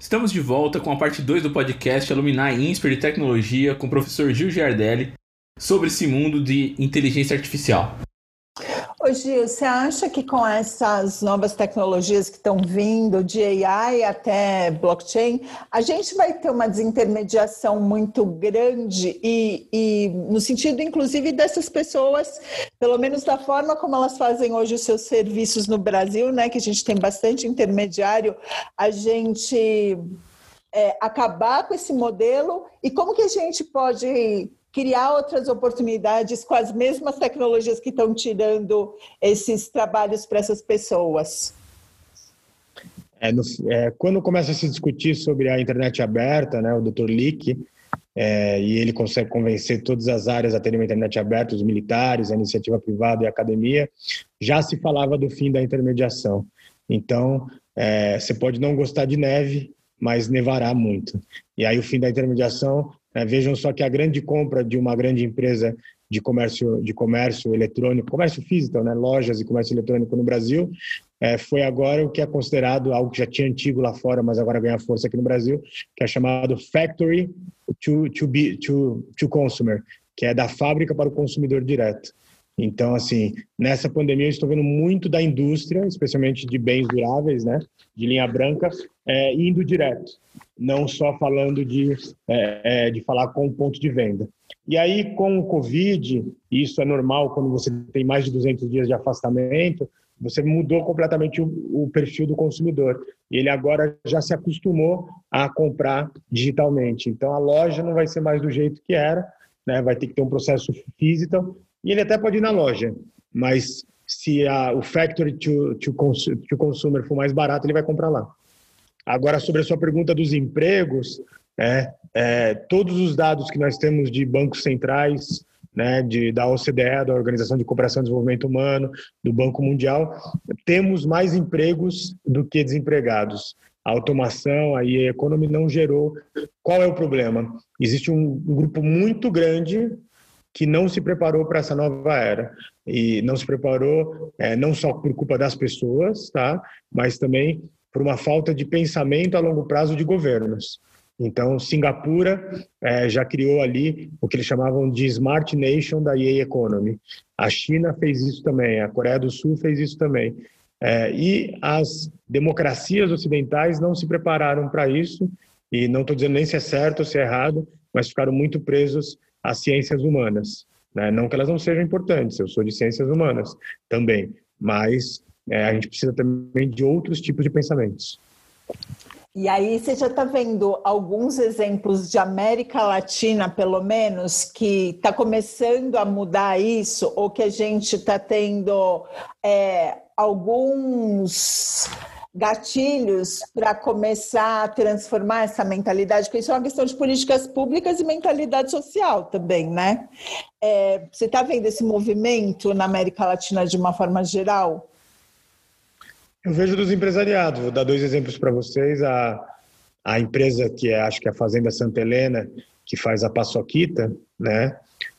Estamos de volta com a parte 2 do podcast Alumni Insper de Tecnologia com o professor Gil Giardelli sobre esse mundo de inteligência artificial. Ô Gil, você acha que com essas novas tecnologias que estão vindo, de AI até blockchain, a gente vai ter uma desintermediação muito grande e, e, no sentido, inclusive, dessas pessoas, pelo menos da forma como elas fazem hoje os seus serviços no Brasil, né? Que a gente tem bastante intermediário, a gente é, acabar com esse modelo e como que a gente pode criar outras oportunidades com as mesmas tecnologias que estão tirando esses trabalhos para essas pessoas? É, no, é, quando começa a se discutir sobre a internet aberta, né, o Dr. Lick, é, e ele consegue convencer todas as áreas a terem uma internet aberta, os militares, a iniciativa privada e a academia, já se falava do fim da intermediação. Então, é, você pode não gostar de neve, mas nevará muito. E aí o fim da intermediação é, vejam só que a grande compra de uma grande empresa de comércio de comércio eletrônico, comércio físico, né, lojas e comércio eletrônico no Brasil, é, foi agora o que é considerado algo que já tinha antigo lá fora, mas agora ganha força aqui no Brasil, que é chamado factory to, to, be, to, to consumer, que é da fábrica para o consumidor direto. Então, assim, nessa pandemia eu estou vendo muito da indústria, especialmente de bens duráveis, né, de linha branca, é, indo direto, não só falando de, é, é, de falar com o ponto de venda. E aí, com o Covid, isso é normal quando você tem mais de 200 dias de afastamento, você mudou completamente o, o, perfil do consumidor. Ele agora já se acostumou a comprar digitalmente. Então, a loja não vai ser mais do jeito que era, né? vai ter que ter um processo físico e ele até pode ir na loja, mas se a, o factory to, to, to consumer for mais barato, ele vai comprar lá. Agora, sobre a sua pergunta dos empregos, é, é, todos os dados que nós temos de bancos centrais, né, de, da OCDE, da Organização de Cooperação e Desenvolvimento Humano, do Banco Mundial, temos mais empregos do que desempregados. A automação, a EA Economy não gerou. Qual é o problema? Existe um, um grupo muito grande que não se preparou para essa nova era e não se preparou é, não só por culpa das pessoas, tá, mas também por uma falta de pensamento a longo prazo de governos. Então, Singapura é, já criou ali o que eles chamavam de Smart Nation da EA Economy. A China fez isso também, a Coreia do Sul fez isso também. É, e as democracias ocidentais não se prepararam para isso, e não estou dizendo nem se é certo ou se é errado, mas ficaram muito presos as ciências humanas. Né? Não que elas não sejam importantes, eu sou de ciências humanas também, mas é, a gente precisa também de outros tipos de pensamentos. E aí você já está vendo alguns exemplos de América Latina, pelo menos, que está começando a mudar isso, ou que a gente está tendo é, alguns gatilhos para começar a transformar essa mentalidade, porque isso é uma questão de políticas públicas e mentalidade social também, né? É, você está vendo esse movimento na América Latina de uma forma geral? Eu vejo dos empresariados. Vou dar dois exemplos para vocês. A, a empresa que é, acho que é a Fazenda Santa Helena, que faz a paçoquita, né?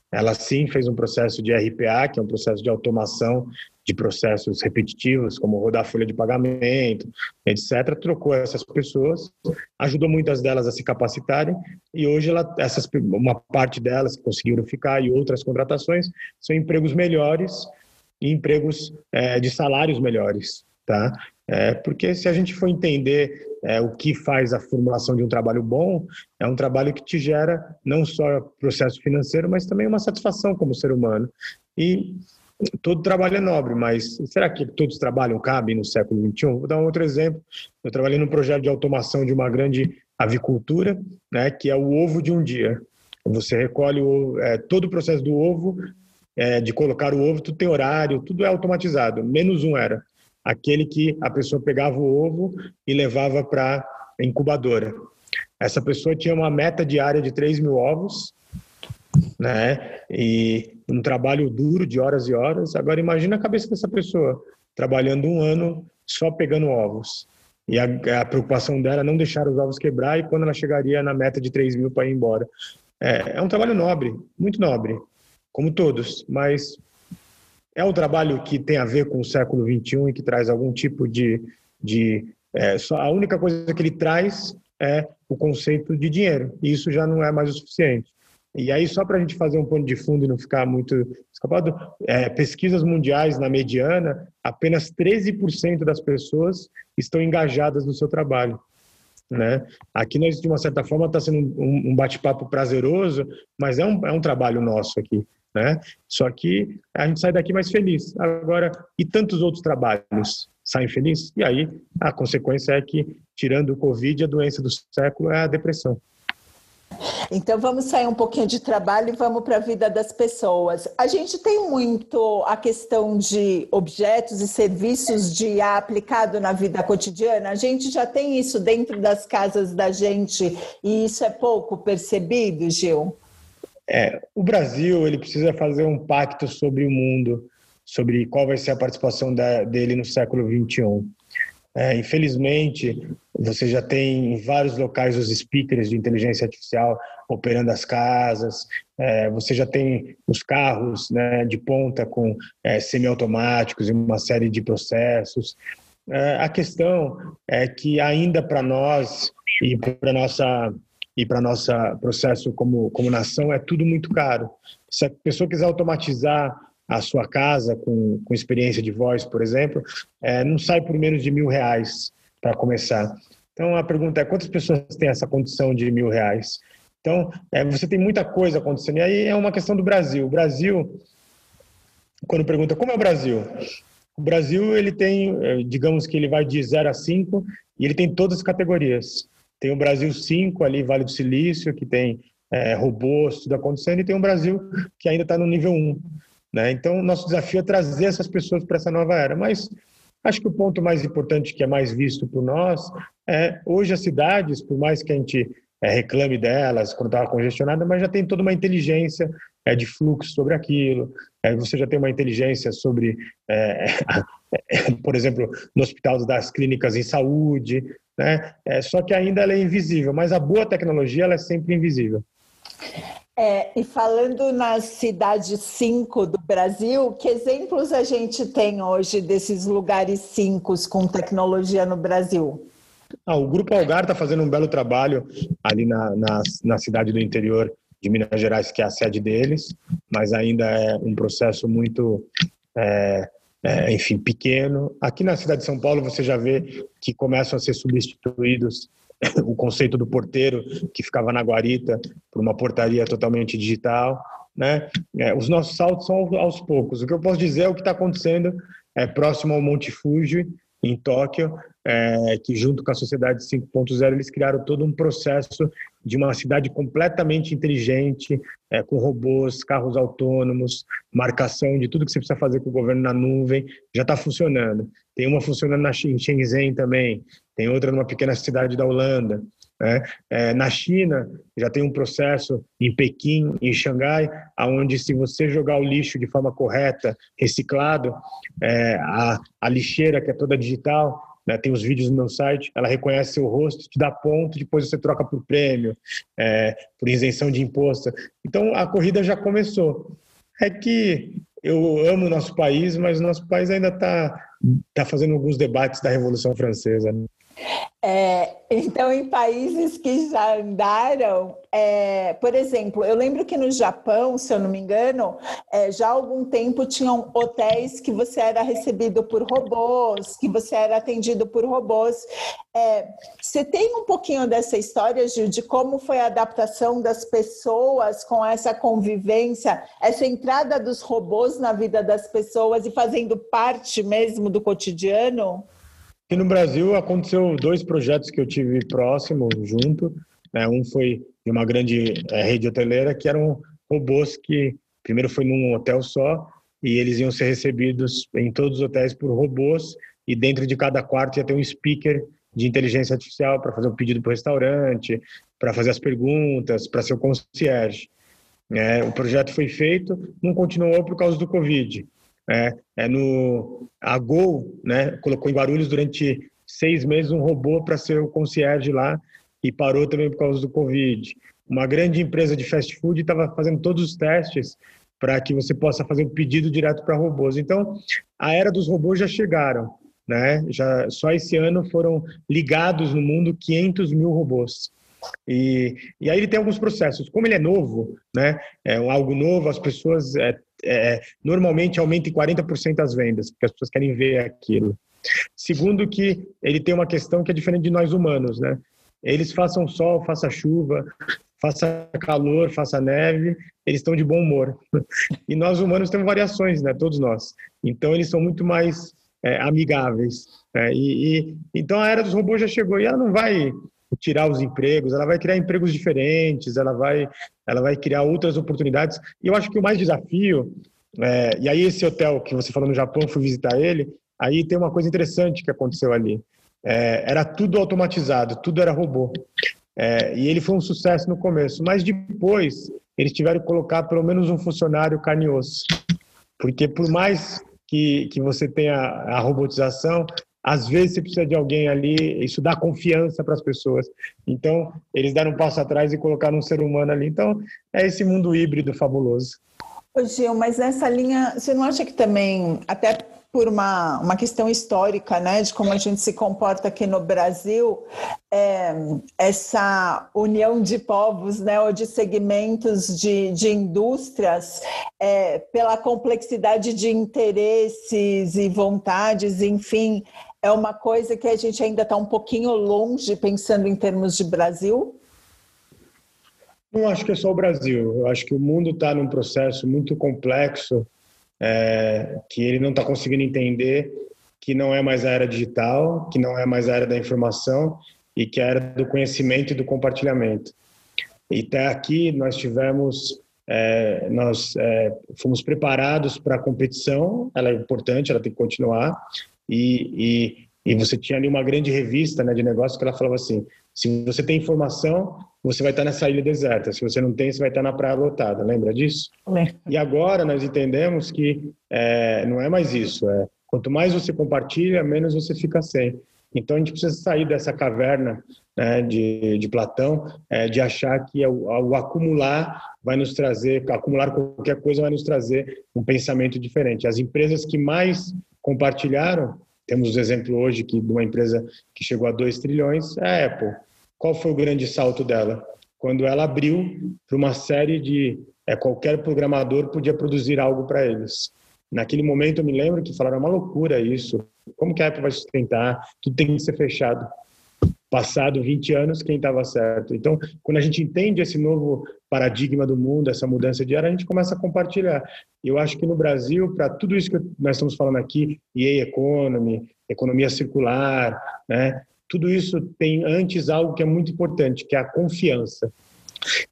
Ela sim fez um processo de RPA, que é um processo de automação de processos repetitivos, como rodar folha de pagamento, etc., trocou essas pessoas, ajudou muitas delas a se capacitarem e hoje ela, essas, uma parte delas conseguiram ficar e outras contratações são empregos melhores e empregos é, de salários melhores, tá? É, porque se a gente for entender é, o que faz a formulação de um trabalho bom, é um trabalho que te gera não só processo financeiro, mas também uma satisfação como ser humano. E todo trabalho é nobre, mas será que todos os trabalhos cabem no século XXI? Vou dar um outro exemplo. Eu trabalhei num projeto de automação de uma grande avicultura, né, que é o ovo de um dia. Você recolhe o, é, todo o processo do ovo, é, de colocar o ovo, tudo tem horário, tudo é automatizado, menos um era. Aquele que a pessoa pegava o ovo e levava para a incubadora. Essa pessoa tinha uma meta diária de 3 mil ovos, né? E um trabalho duro de horas e horas. Agora imagina a cabeça dessa pessoa trabalhando um ano só pegando ovos. E a, a preocupação dela é não deixar os ovos quebrar e quando ela chegaria na meta de 3 mil para ir embora. É, é um trabalho nobre, muito nobre, como todos, mas é um trabalho que tem a ver com o século 21 e que traz algum tipo de, de é, só a única coisa que ele traz é o conceito de dinheiro. E isso já não é mais o suficiente. E aí, só para a gente fazer um ponto de fundo e não ficar muito escapado, é, pesquisas mundiais na mediana, apenas 13% das pessoas estão engajadas no seu trabalho. Né? Aqui nós, de uma certa forma, está sendo um, um bate-papo prazeroso, mas é um, é um trabalho nosso aqui. Né? Só que a gente sai daqui mais feliz. Agora, e tantos outros trabalhos saem felizes? E aí, a consequência é que, tirando o Covid, a doença do século é a depressão. Então vamos sair um pouquinho de trabalho e vamos para a vida das pessoas. A gente tem muito a questão de objetos e serviços de aplicado na vida cotidiana. A gente já tem isso dentro das casas da gente e isso é pouco percebido, Gil? É, o Brasil ele precisa fazer um pacto sobre o mundo, sobre qual vai ser a participação da, dele no século 21. É, infelizmente, você já tem em vários locais os speakers de inteligência artificial operando as casas, é, você já tem os carros né, de ponta com é, semiautomáticos e uma série de processos. É, a questão é que ainda para nós e para nossa e para nossa processo como como nação é tudo muito caro. Se a pessoa quiser automatizar a sua casa com, com experiência de voz, por exemplo, é, não sai por menos de mil reais para começar. Então a pergunta é quantas pessoas têm essa condição de mil reais? Então é, você tem muita coisa acontecendo e aí é uma questão do Brasil. O Brasil, quando pergunta como é o Brasil, o Brasil ele tem, é, digamos que ele vai de 0 a 5 e ele tem todas as categorias. Tem o Brasil 5 ali, Vale do Silício, que tem é, robôs, tudo acontecendo, e tem o Brasil que ainda está no nível 1. Né? Então, nosso desafio é trazer essas pessoas para essa nova era. Mas acho que o ponto mais importante, que é mais visto por nós, é hoje as cidades, por mais que a gente é, reclame delas quando estava congestionada, mas já tem toda uma inteligência é, de fluxo sobre aquilo. É, você já tem uma inteligência sobre, é, por exemplo, no hospital das clínicas em saúde, né? É, só que ainda ela é invisível, mas a boa tecnologia ela é sempre invisível. É, e falando nas cidades 5 do Brasil, que exemplos a gente tem hoje desses lugares 5 com tecnologia no Brasil? Ah, o Grupo Algar está fazendo um belo trabalho ali na, na, na, cidade do interior de Minas Gerais, que é a sede deles, mas ainda é um processo muito, é, é, enfim, pequeno. Aqui na cidade de São Paulo você já vê que começam a ser substituídos o conceito do porteiro que ficava na guarita por uma portaria totalmente digital. Né? É, os nossos saltos são aos poucos. O que eu posso dizer é o que está acontecendo é, próximo ao Monte Fuji, em Tóquio, é, que junto com a Sociedade 5.0 eles criaram todo um processo de uma cidade completamente inteligente, é, com robôs, carros autônomos, marcação de tudo que você precisa fazer com o governo na nuvem, já está funcionando. Tem uma funcionando na, em Shenzhen também, tem outra numa pequena cidade da Holanda. Né? É, na China, já tem um processo em Pequim, em Xangai, onde se você jogar o lixo de forma correta, reciclado, é, a, a lixeira, que é toda digital, né, tem os vídeos no meu site, ela reconhece seu rosto, te dá ponto, depois você troca por prêmio, é, por isenção de imposto. Então, a corrida já começou. É que eu amo o nosso país, mas o nosso país ainda está tá fazendo alguns debates da Revolução Francesa. Né? É, então, em países que já andaram, é, por exemplo, eu lembro que no Japão, se eu não me engano, é, já há algum tempo tinham hotéis que você era recebido por robôs, que você era atendido por robôs. É, você tem um pouquinho dessa história, Gil, de como foi a adaptação das pessoas com essa convivência, essa entrada dos robôs na vida das pessoas e fazendo parte mesmo do cotidiano? Aqui no Brasil aconteceu dois projetos que eu tive próximo, junto. Né? Um foi de uma grande é, rede hoteleira que eram robôs que primeiro foi num hotel só e eles iam ser recebidos em todos os hotéis por robôs e dentro de cada quarto ia ter um speaker de inteligência artificial para fazer o um pedido para o restaurante, para fazer as perguntas, para ser o concierge. É, o projeto foi feito, não continuou por causa do Covid. É, é no a Gol, né, colocou em Guarulhos durante seis meses um robô para ser o concierge lá e parou também por causa do Covid. Uma grande empresa de fast food estava fazendo todos os testes para que você possa fazer um pedido direto para robôs. Então, a era dos robôs já chegaram, né? Já só esse ano foram ligados no mundo 500 mil robôs. E, e aí ele tem alguns processos. Como ele é novo, né? É algo novo, as pessoas é, é, normalmente aumenta em 40% as vendas, porque as pessoas querem ver aquilo. Segundo que ele tem uma questão que é diferente de nós humanos, né? Eles façam sol, faça chuva, faça calor, faça neve, eles estão de bom humor. E nós humanos temos variações, né? Todos nós. Então eles são muito mais é, amigáveis. Né? E, e, então a era dos robôs já chegou e ela não vai tirar os empregos, ela vai criar empregos diferentes, ela vai, ela vai criar outras oportunidades. E eu acho que o mais desafio, é, e aí esse hotel que você falou no Japão, fui visitar ele, aí tem uma coisa interessante que aconteceu ali. É, era tudo automatizado, tudo era robô. É, e ele foi um sucesso no começo, mas depois eles tiveram que colocar pelo menos um funcionário carne e osso. Porque por mais que, que você tenha a robotização, às vezes você precisa de alguém ali, isso dá confiança para as pessoas. Então, eles deram um passo atrás e colocaram um ser humano ali. Então, é esse mundo híbrido fabuloso. Ô Gil, mas nessa linha, você não acha que também, até por uma, uma questão histórica, né, de como a gente se comporta aqui no Brasil, é, essa união de povos, né, ou de segmentos de, de indústrias, é, pela complexidade de interesses e vontades, enfim, é uma coisa que a gente ainda está um pouquinho longe pensando em termos de Brasil? Não acho que é só o Brasil. Eu acho que o mundo está num processo muito complexo é, que ele não está conseguindo entender que não é mais a era digital, que não é mais a era da informação e que é a era do conhecimento e do compartilhamento. E até aqui nós tivemos, é, nós é, fomos preparados para a competição, ela é importante, ela tem que continuar, e, e, e você tinha ali uma grande revista né, de negócios que ela falava assim, se você tem informação, você vai estar nessa ilha deserta. Se você não tem, você vai estar na praia lotada. Lembra disso? Lembra. E agora nós entendemos que é, não é mais isso. É, quanto mais você compartilha, menos você fica sem. Então a gente precisa sair dessa caverna né, de, de Platão, é, de achar que o, o, acumular vai nos trazer, acumular qualquer coisa vai nos trazer um pensamento diferente. As empresas que mais compartilharam, temos o exemplo hoje que de uma empresa que chegou a 2 trilhões, a Apple. Qual foi o grande salto dela? Quando ela abriu para uma série de é, qualquer programador podia produzir algo para eles. Naquele momento eu me lembro que falaram é uma loucura isso. Como que a Apple vai sustentar? Tudo tem que ser fechado. Passado 20 anos, quem estava certo? Então, quando a gente entende esse novo paradigma do mundo, essa mudança de era, a gente começa a compartilhar. Eu acho que no Brasil, para tudo isso que nós estamos falando aqui, EA Economy, economia circular, né? tudo isso tem antes algo que é muito importante, que é a confiança.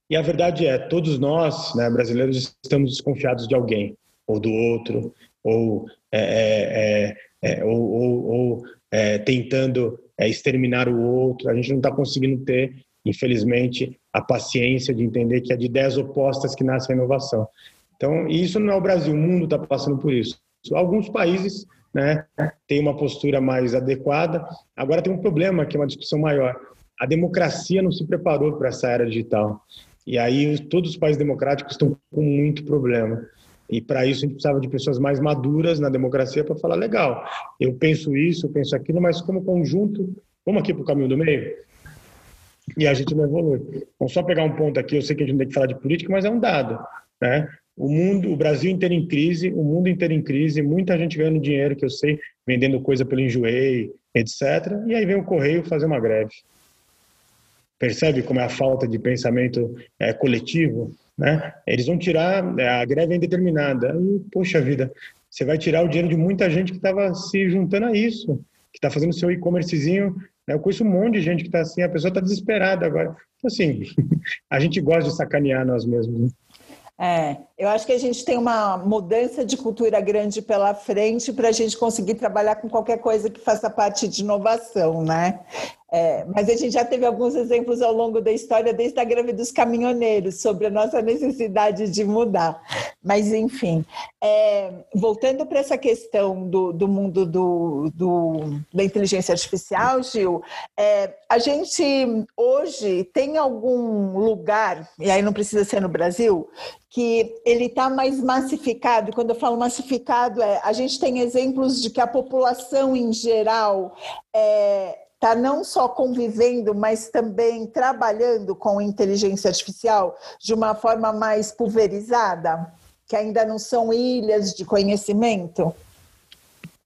E a verdade é, todos nós, né, brasileiros, estamos desconfiados de alguém, ou do outro, ou, é, é, é, é ou, ou, ou é, tentando é, exterminar o outro. A gente não está conseguindo ter, infelizmente, a paciência de entender que é de ideias opostas que nasce a inovação. Então, isso não é o Brasil, o mundo está passando por isso. Alguns países né, tem uma postura mais adequada. Agora tem um problema que é uma discussão maior. A democracia não se preparou para essa era digital. E aí todos os países democráticos estão com muito problema. E para isso a gente precisava de pessoas mais maduras na democracia para falar legal. Eu penso isso, eu penso aquilo, mas como conjunto, vamos aqui para o caminho do meio. E a gente não evolui. Vamos só pegar um ponto aqui. Eu sei que a gente não tem que falar de política, mas é um dado, né? o mundo, o Brasil inteiro em crise, o mundo inteiro em crise, muita gente ganhando dinheiro, que eu sei, vendendo coisa pelo enjoei, etc. E aí vem o Correio fazer uma greve. Percebe como é a falta de pensamento é, coletivo? Né? Eles vão tirar, é, a greve é indeterminada. E, poxa vida, você vai tirar o dinheiro de muita gente que estava se juntando a isso, que está fazendo seu e-commercezinho. Né? Eu conheço um monte de gente que está assim, a pessoa está desesperada agora. Então, assim, a gente gosta de sacanear nós mesmos. Né? É, eu acho que a gente tem uma mudança de cultura grande pela frente para a gente conseguir trabalhar com qualquer coisa que faça parte de inovação, né? É, mas a gente já teve alguns exemplos ao longo da história, desde a greve dos caminhoneiros, sobre a nossa necessidade de mudar. Mas, enfim, é, voltando para essa questão do, do mundo do, do, da inteligência artificial, Gil, é, a gente hoje tem algum lugar, e aí não precisa ser no Brasil, que ele está mais massificado. E quando eu falo massificado, é, a gente tem exemplos de que a população em geral é, está não só convivendo, mas também trabalhando com inteligência artificial de uma forma mais pulverizada, que ainda não são ilhas de conhecimento?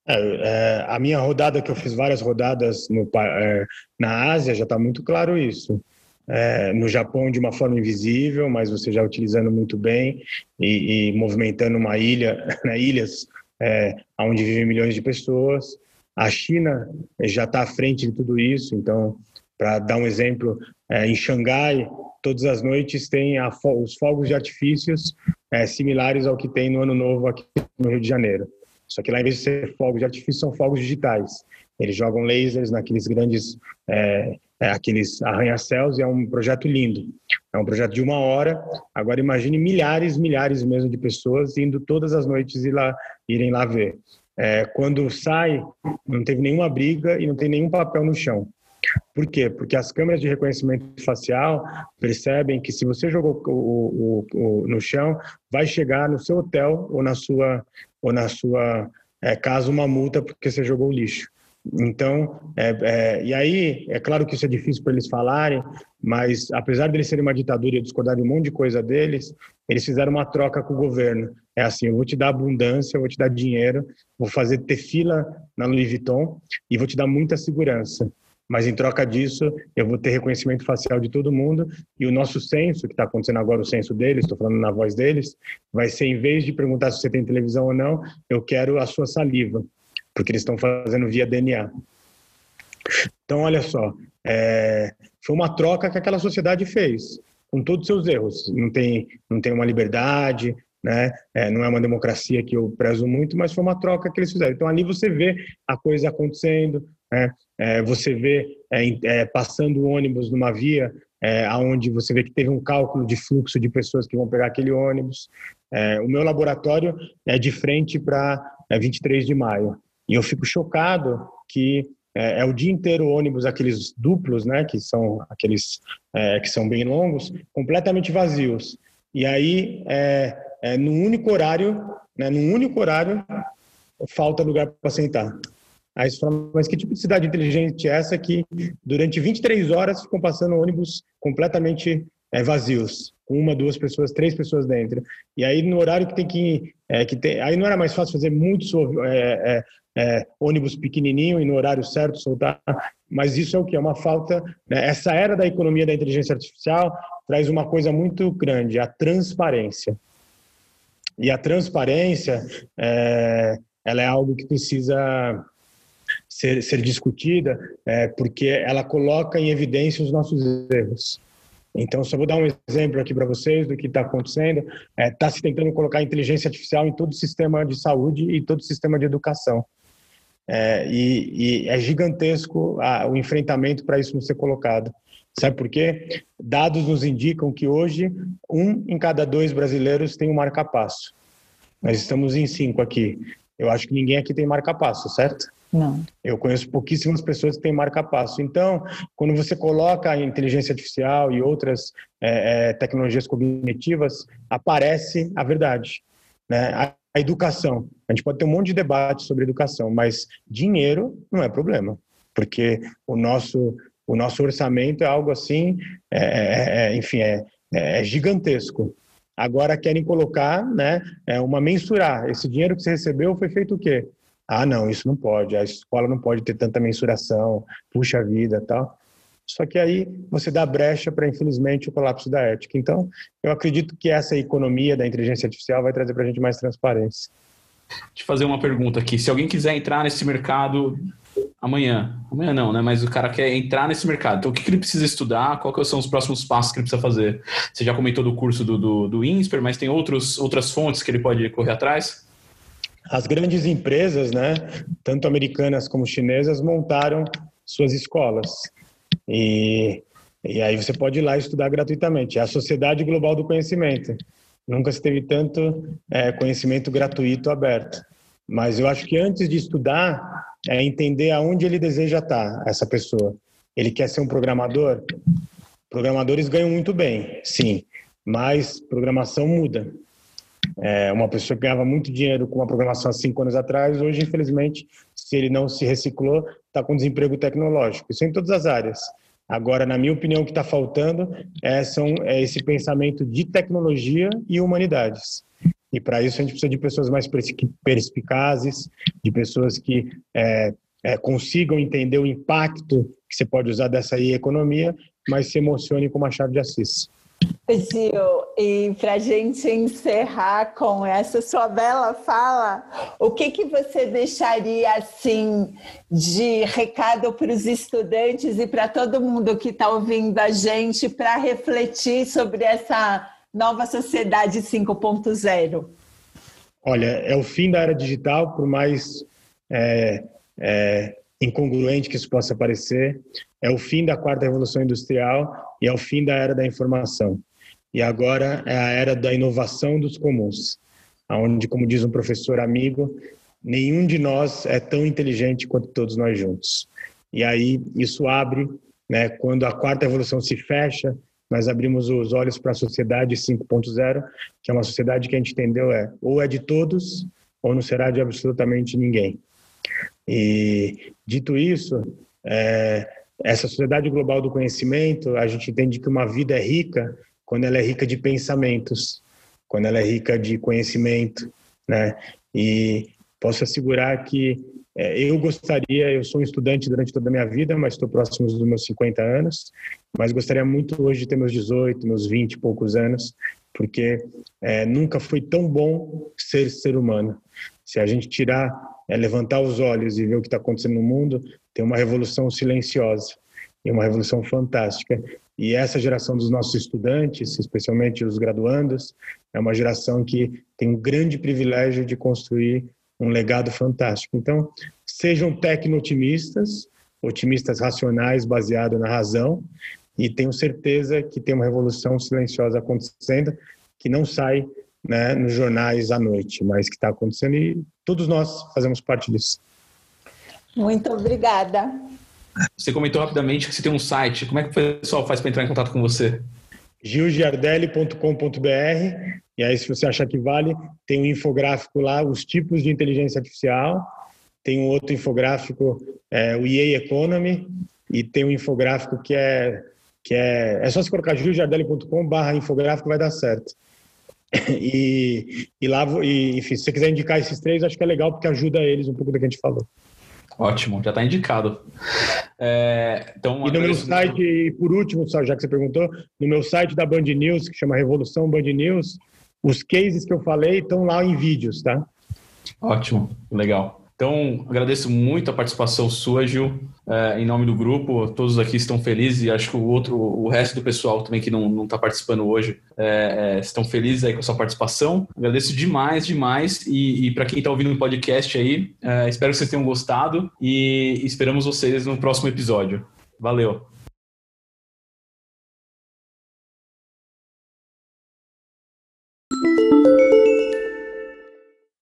É, é, a minha rodada, que eu fiz várias rodadas no, é, na Ásia, já está muito claro isso. É, no Japão, de uma forma invisível, mas você já utilizando muito bem e, e movimentando uma ilha, né, ilhas é, onde vivem milhões de pessoas. A China já está à frente de tudo isso, então, para dar um exemplo, é, em Xangai, todas as noites tem a, os fogos de artifícios é, similares ao que tem no Ano Novo aqui no Rio de Janeiro. Só que lá, em vez de ser fogos de artifício, são fogos digitais. Eles jogam lasers naqueles grandes, é, é, aqueles arranha-céus e é um projeto lindo. É um projeto de uma hora. Agora imagine milhares, milhares mesmo de pessoas indo todas as noites ir lá, irem lá ver. É, quando sai, não teve nenhuma briga e não tem nenhum papel no chão. Por quê? Porque as câmeras de reconhecimento facial percebem que se você jogou o, o, o, no chão, vai chegar no seu hotel ou na sua ou na sua é, casa uma multa porque você jogou o lixo. Então, é, é, e aí, é claro que isso é difícil para eles falarem, mas apesar de eles serem uma ditadura e discordar de um monte de coisa deles, eles fizeram uma troca com o governo. É assim, eu vou te dar abundância, eu vou te dar dinheiro, vou fazer ter fila na Louis Vuitton e vou te dar muita segurança. Mas em troca disso, eu vou ter reconhecimento facial de todo mundo e o nosso censo, que está acontecendo agora, o censo deles, estou falando na voz deles, vai ser, em vez de perguntar se você tem televisão ou não, eu quero a sua saliva porque eles estão fazendo via DNA. Então, olha só, é, foi uma troca que aquela sociedade fez, com todos os seus erros. Não tem, não tem uma liberdade, né? É, não é uma democracia que eu prezo muito, mas foi uma troca que eles fizeram. Então, ali você vê a coisa acontecendo, né? É, você vê é, é passando ônibus numa via é, onde você vê que teve um cálculo de fluxo de pessoas que vão pegar aquele ônibus. É, o meu laboratório é de frente para 23 de maio. E eu fico chocado que é, é, o dia inteiro ônibus, aqueles duplos, né, que são aqueles é, que são bem longos, completamente vazios. E aí, é, é, único horário, né, num único horário, falta lugar para sentar. Aí você fala, mas que tipo de cidade inteligente é essa que durante 23 horas ficam passando ônibus completamente é, vazios, uma, duas pessoas, três pessoas dentro. E aí no horário que tem que, é, que tem, aí não era mais fácil fazer muitos é, é é, ônibus pequenininho e no horário certo soltar, mas isso é o que? É uma falta. Né? Essa era da economia da inteligência artificial traz uma coisa muito grande, a transparência. E a transparência, é, ela é algo que precisa ser, ser discutida, é, porque ela coloca em evidência os nossos erros. Então, só vou dar um exemplo aqui para vocês do que está acontecendo. Está é, tá se tentando colocar inteligência artificial em todo o sistema de saúde e todo o sistema de educação. É, e, e, é gigantesco a, o enfrentamento para isso não ser colocado. Sabe por quê? Dados nos indicam que hoje um em cada dois brasileiros tem um marca-passo. Nós estamos em cinco aqui. Eu acho que ninguém aqui tem marca-passo, certo? Não. Eu conheço pouquíssimas pessoas que têm marca-passo. Então, quando você coloca a inteligência artificial e outras é, é, tecnologias cognitivas, aparece a verdade. Né? A, a educação. A gente pode ter um monte de debate sobre educação, mas dinheiro não é problema, porque o nosso, o nosso orçamento é algo assim, é, é, é enfim, é, é gigantesco. Agora querem colocar, né, é uma mensurar. Esse dinheiro que você recebeu foi feito o quê? Ah, não, isso não pode. A escola não pode ter tanta mensuração. Puxa vida, tal. Só que aí você dá brecha para, infelizmente, o colapso da ética. Então, eu acredito que essa economia da inteligência artificial vai trazer para a gente mais transparência. Te fazer uma pergunta aqui. Se alguém quiser entrar nesse mercado amanhã, amanhã não, né? Mas o cara quer entrar nesse mercado. Então, o que, que ele precisa estudar? Quais são os próximos passos que ele precisa fazer? Você já comentou do curso do, do, do INSPER, mas tem outros, outras fontes que ele pode correr atrás? As grandes empresas, né, tanto americanas como chinesas, montaram suas escolas. E, e aí você pode ir lá estudar gratuitamente. É a Sociedade Global do Conhecimento. Nunca se teve tanto é, conhecimento gratuito aberto. Mas eu acho que antes de estudar, é entender aonde ele deseja estar, essa pessoa. Ele quer ser um programador? Programadores ganham muito bem, sim, mas programação muda. É, uma pessoa que ganhava muito dinheiro com a programação há cinco anos atrás, hoje, infelizmente, se ele não se reciclou, está com desemprego tecnológico. Isso em todas as áreas. Agora, na minha opinião, o que está faltando é, são, é esse pensamento de tecnologia e humanidades. E para isso a gente precisa de pessoas mais perspicazes, de pessoas que é, é, consigam entender o impacto que você pode usar dessa economia, mas se emocione com uma chave de assis. Gil, e para a gente encerrar com essa sua bela fala, o que, que você deixaria assim de recado para os estudantes e para todo mundo que está ouvindo a gente para refletir sobre essa nova sociedade 5.0? Olha, é o fim da era digital, por mais é, é, incongruente que isso possa parecer, é o fim da quarta revolução industrial e é o fim da era da informação. E agora é a era da inovação dos comuns, onde, como diz um professor amigo, nenhum de nós é tão inteligente quanto todos nós juntos. E aí isso abre, né, quando a quarta revolução se fecha, nós abrimos os olhos para a sociedade 5.0, que é uma sociedade que a gente entendeu é ou é de todos ou não será de absolutamente ninguém. E dito isso, é, essa sociedade global do conhecimento, a gente entende que uma vida é rica quando ela é rica de pensamentos, quando ela é rica de conhecimento, né? E posso assegurar que é, eu gostaria, eu sou um estudante durante toda a minha vida, mas estou próximo dos meus 50 anos, mas gostaria muito hoje de ter meus 18, meus 20 e poucos anos, porque é, nunca foi tão bom ser ser humano. Se a gente tirar, é, levantar os olhos e ver o que está acontecendo no mundo, tem uma revolução silenciosa e uma revolução fantástica. E essa geração dos nossos estudantes, especialmente os graduandos, é uma geração que tem um grande privilégio de construir um legado fantástico. Então, sejam tecno-otimistas, otimistas racionais, baseados na razão, e tenho certeza que tem uma revolução silenciosa acontecendo, que não sai né, nos jornais à noite, mas que está acontecendo e todos nós fazemos parte disso. Muito obrigada. Você comentou rapidamente que você tem um site. Como é que o pessoal faz para entrar em contato com você? gilgiardelli.com.br e aí se você achar que vale, tem um infográfico lá, os tipos de inteligência artificial, tem um outro infográfico, é, o EA Economy, e tem um infográfico que é que é, é só se colocar gilgiardelli.com barra infográfico vai dar certo. E, e lá, e, enfim, se você quiser indicar esses três, acho que é legal porque ajuda eles um pouco do que a gente falou. Ótimo, já está indicado. É, então, e no meu site, e por último, só já que você perguntou, no meu site da Band News, que chama Revolução Band News, os cases que eu falei estão lá em vídeos, tá? Ótimo, legal. Então, agradeço muito a participação sua, Gil, é, em nome do grupo. Todos aqui estão felizes e acho que o outro, o resto do pessoal também que não está participando hoje, é, é, estão felizes aí com a sua participação. Agradeço demais, demais. E, e para quem está ouvindo o podcast aí, espero que vocês tenham gostado e esperamos vocês no próximo episódio. Valeu!